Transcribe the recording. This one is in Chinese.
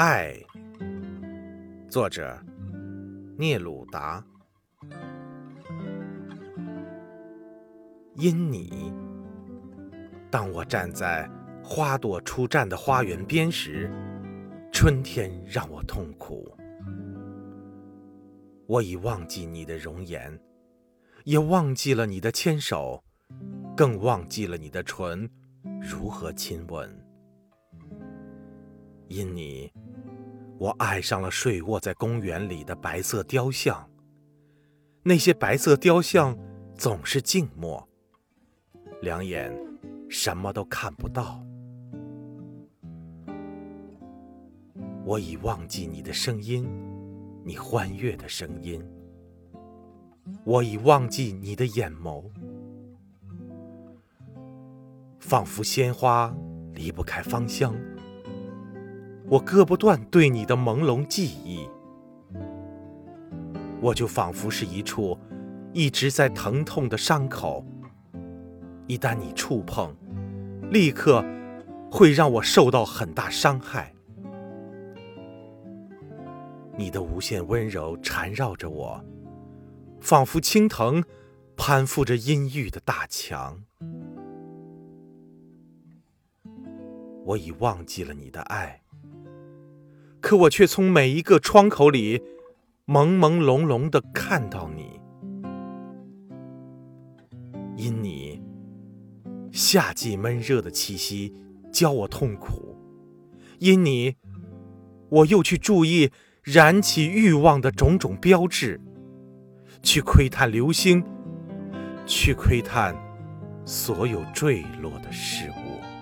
爱，作者聂鲁达。因你，当我站在花朵初绽的花园边时，春天让我痛苦。我已忘记你的容颜，也忘记了你的牵手，更忘记了你的唇如何亲吻。因你。我爱上了睡卧在公园里的白色雕像。那些白色雕像总是静默，两眼什么都看不到。我已忘记你的声音，你欢悦的声音。我已忘记你的眼眸，仿佛鲜花离不开芳香。我割不断对你的朦胧记忆，我就仿佛是一处一直在疼痛的伤口，一旦你触碰，立刻会让我受到很大伤害。你的无限温柔缠绕着我，仿佛青藤攀附着阴郁的大墙。我已忘记了你的爱。可我却从每一个窗口里，朦朦胧胧的看到你。因你，夏季闷热的气息教我痛苦；因你，我又去注意燃起欲望的种种标志，去窥探流星，去窥探所有坠落的事物。